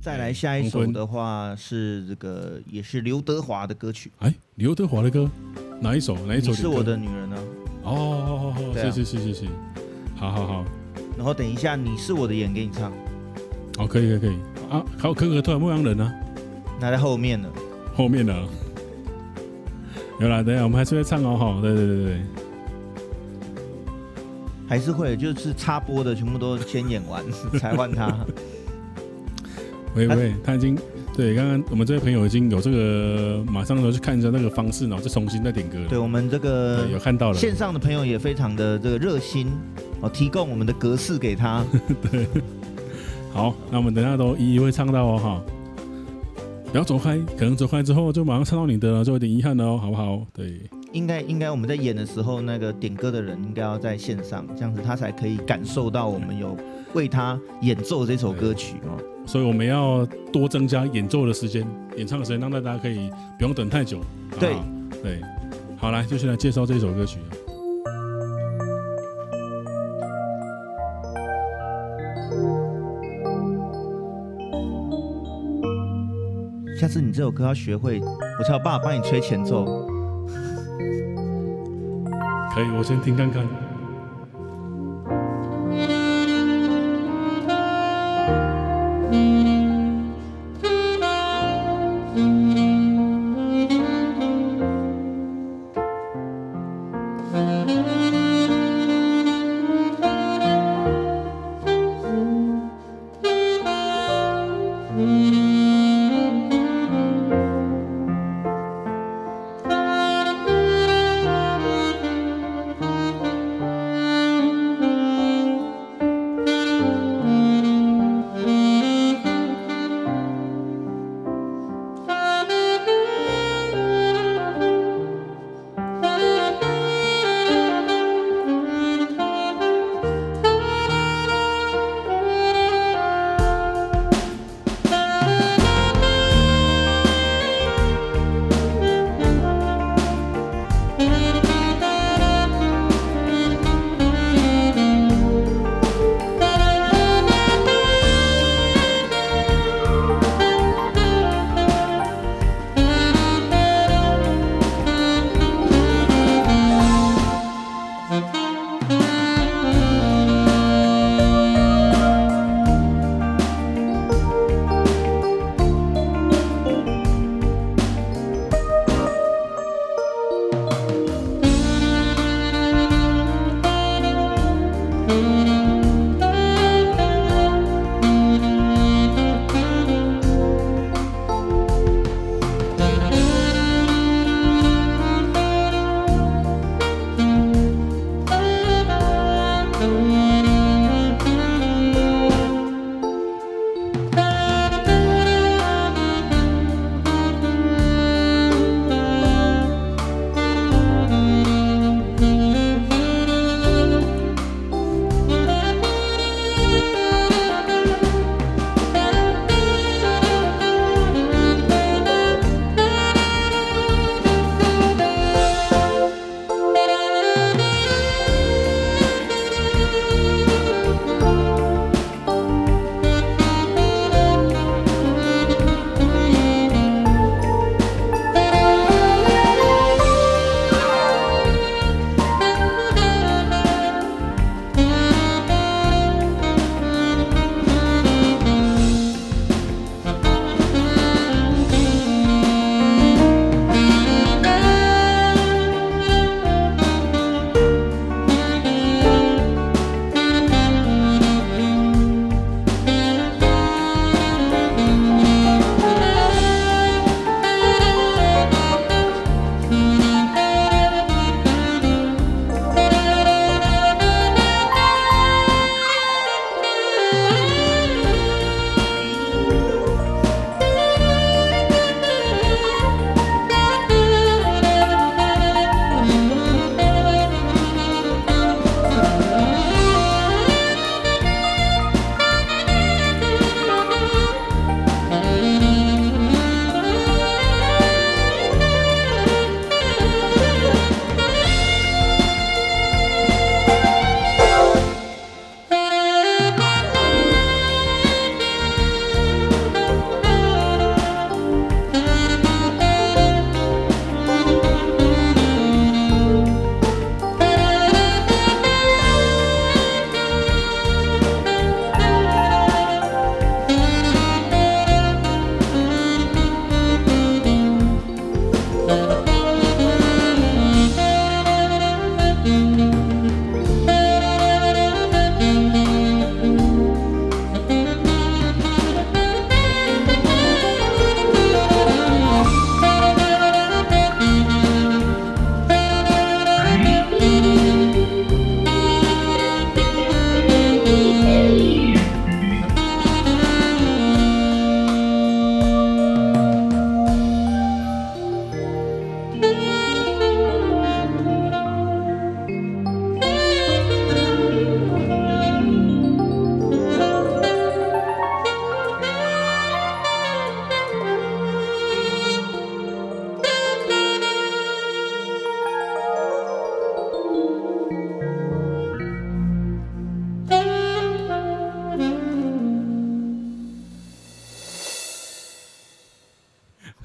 再来下一首的话是这个，也是刘德华的歌曲。哎，刘德华的歌，哪一首？哪一首？你是我的女人呢？哦，好好好，谢谢谢谢谢，好好好。然后等一下，你是我的眼，给你唱。哦，可以可以可以。啊，还有可可突然牧羊人呢？那在后面呢。后面呢？有啦，等一下我们还是会唱哦，哈，对对对对。还是会，就是插播的全部都先演完 才换他。喂喂，他已经对刚刚我们这位朋友已经有这个，马上就去看一下那个方式，然后再重新再点歌。对我们这个有看到了，线上的朋友也非常的这个热心哦，提供我们的格式给他。对，好，那我们等下都一一会唱到哦哈。不要走开，可能走开之后就马上唱到你的了，就有点遗憾了哦，好不好？对，应该应该我们在演的时候，那个点歌的人应该要在线上，这样子他才可以感受到我们有为他演奏这首歌曲哦。所以我们要多增加演奏的时间，演唱的时间，让大家可以不用等太久。对对，好，来，就先来介绍这首歌曲。下次你这首歌要学会，我才有办法帮你吹前奏。可以，我先听看看。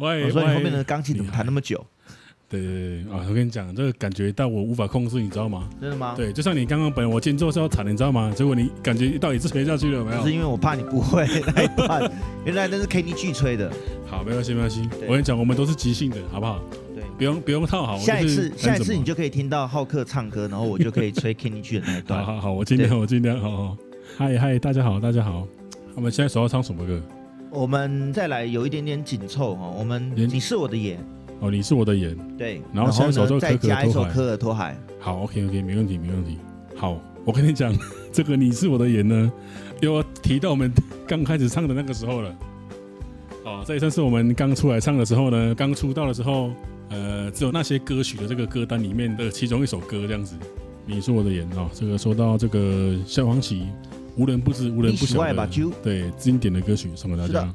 喂，我说你后面的钢琴怎么弹那么久？对对对啊！我跟你讲，这个感觉到我无法控制，你知道吗？真的吗？对，就像你刚刚本来我间奏是要弹，你知道吗？结果你感觉到底是吹下去了，没有？是因为我怕你不会那一段，原来那是 Kenny G 吹的。好，没关系，没关系。我跟你讲，我们都是即兴的，好不好？对，不用不用套好。下一次，下一次你就可以听到浩克唱歌，然后我就可以吹 Kenny G 的那一段。好好好，我尽量，我尽量。好好，嗨嗨，大家好，大家好。我们现在首要唱什么歌？我们再来有一点点紧凑哈，我们你是我的眼。哦，你是我的眼，对，然后下一首就再加一首《科尔托海》。好，OK OK，没问题，没问题。好，我跟你讲，这个你是我的眼呢，又要提到我们刚开始唱的那个时候了。哦，这也算是我们刚出来唱的时候呢，刚出道的时候，呃，只有那些歌曲的这个歌单里面的其中一首歌这样子。你是我的眼哦，这个说到这个萧煌奇，无人不知，无人不晓的，对，经典的歌曲送给大家。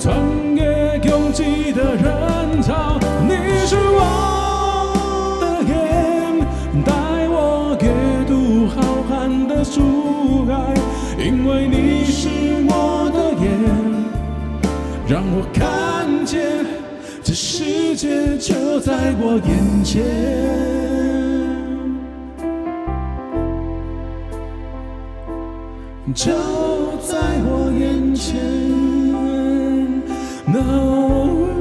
穿越拥挤的人潮。你是我的眼，带我阅读浩瀚的书海。因为你是我的眼，让我看见这世界就在我眼前。就在我眼前，No。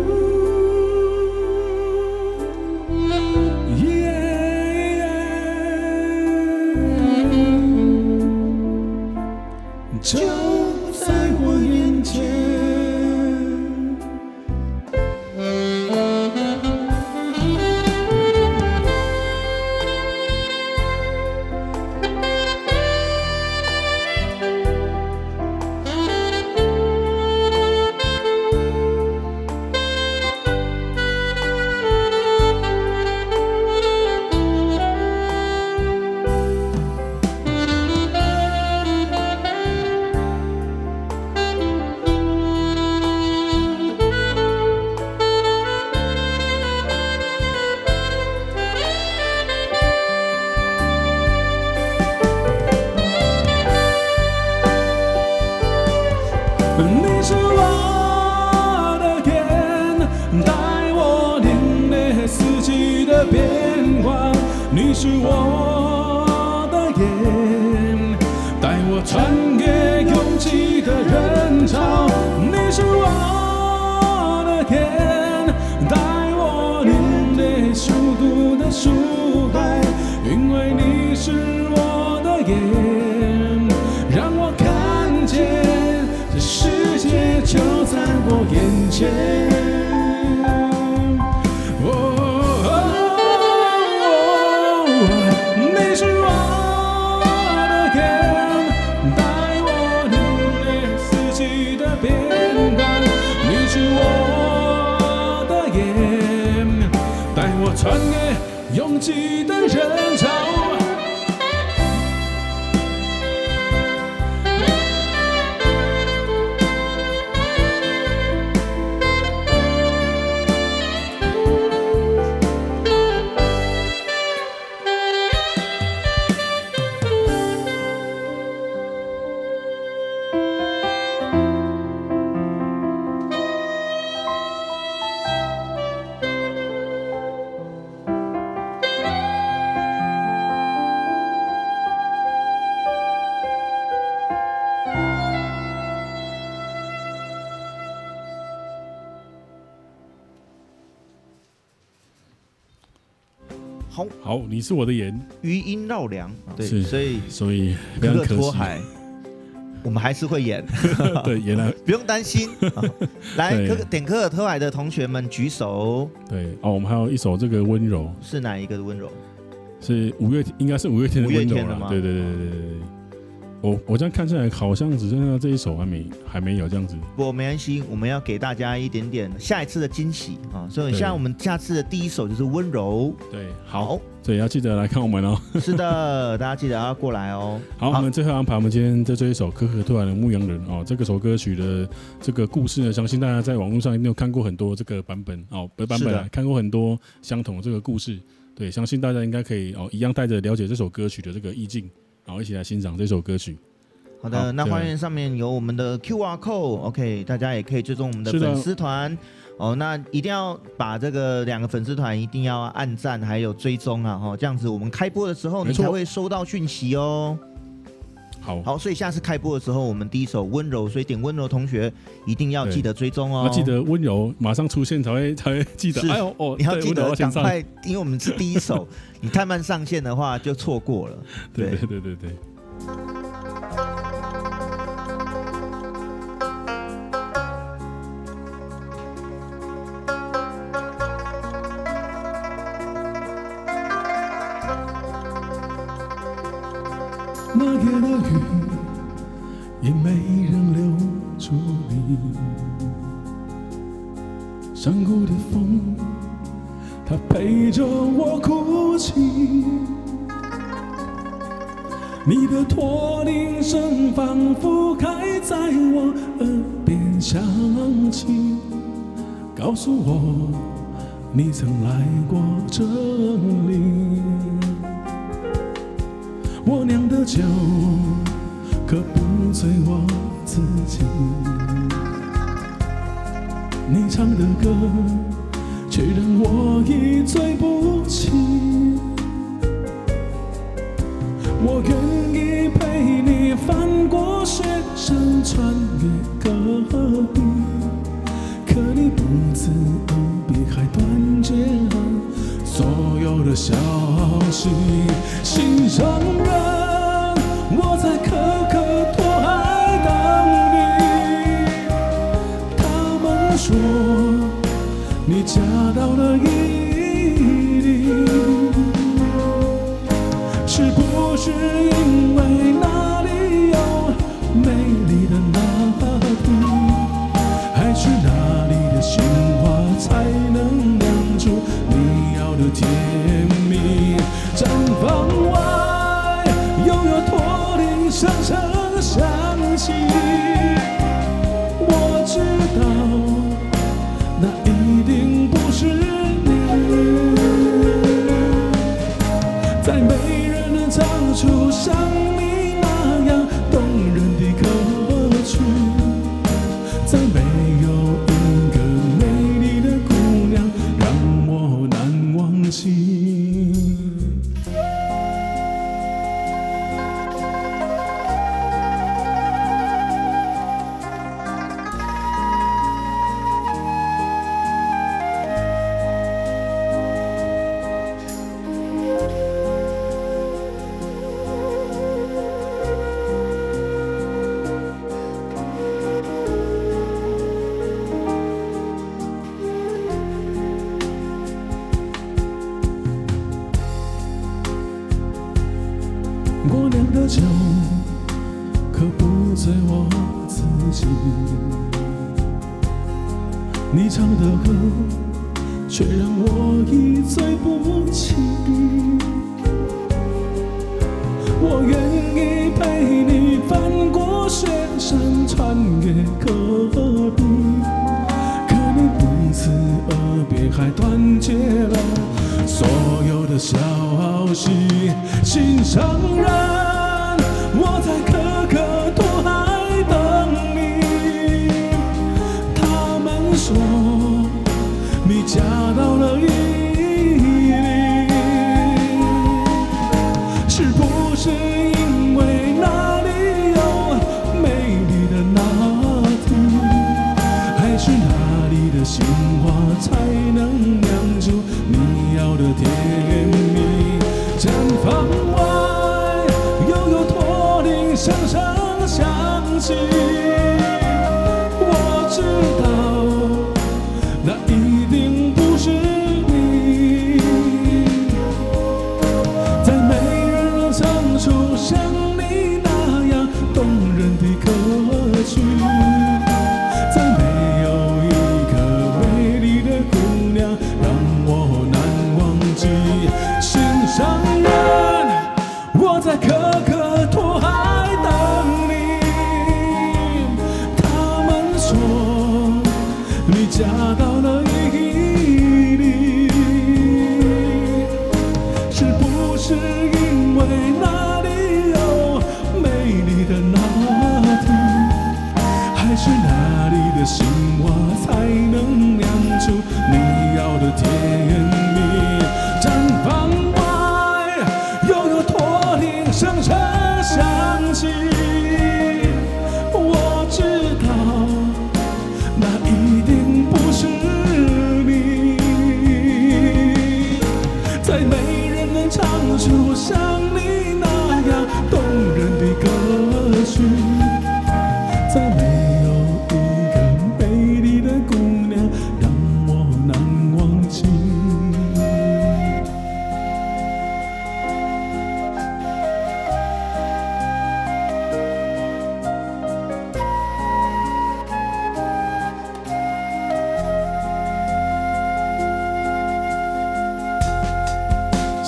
眼，带我穿越拥挤的人潮，你是我的眼，带我领略速度的抒海，因为你是我的眼，让我看见这世界就在我眼前。穿越拥挤的人潮。好，你是我的眼，余音绕梁，对，所以所以可可托海，我们还是会演，对，演了，不用担心。来，可可点可可托海的同学们举手。对，哦，我们还有一首这个温柔，是哪一个的温柔？是五月，应该是五月天的温柔了，对对对对对对。我我这样看起来好像只剩下这一首还没还没有这样子。不，没关系，我们要给大家一点点下一次的惊喜啊！所以像我们下次的第一首就是温柔。对，好，所以要记得来看我们哦。是的，大家记得要过来哦。好，好我们最后安排我们今天在这一首可可托海的牧羊人哦，这个首歌曲的这个故事呢，相信大家在网络上一定有看过很多这个版本哦，不是版本啊，看过很多相同的这个故事。对，相信大家应该可以哦，一样带着了解这首歌曲的这个意境。好，一起来欣赏这首歌曲。好的，好，那画面上面有我们的 QR code，OK，大家也可以追踪我们的粉丝团哦。那一定要把这个两个粉丝团一定要按赞，还有追踪啊，哈，这样子我们开播的时候你才会收到讯息哦。好，好，所以下次开播的时候，我们第一首温柔，所以点温柔同学一定要记得追踪哦。要记得温柔马上出现才会才会记得。哎呦哦，你要记得赶快，因为我们是第一首，你太慢上线的话就错过了。对对对对对。山谷的风，它陪着我哭泣。你的驼铃声仿佛还在我耳边响起，告诉我你曾来过这里。我酿的酒可不醉我自己，你唱的歌却让我一醉不起。我愿意陪你翻过雪山，穿越戈壁，可你不辞而别，还断绝了所有的消息，心上人。下到了雨歌却让我一醉不起。我愿意陪你翻过雪山，穿越戈壁，可你不辞而别，还断绝了所有的消息。心上人，我在可可响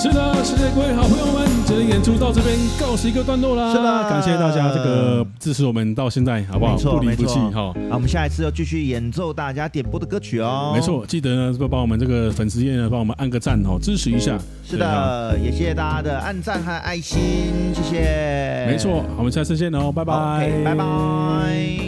是的，谢谢各位好朋友们，今天演出到这边告辞一个段落啦。是的，感谢大家这个支持我们到现在，好不好？不离不弃哈。好，我们下一次要继续演奏大家点播的歌曲哦。没错，记得呢，帮我们这个粉丝页呢，帮我们按个赞哦，支持一下。是的，也谢谢大家的按赞和爱心，谢谢。没错，好，我们下次见哦，拜拜，拜拜。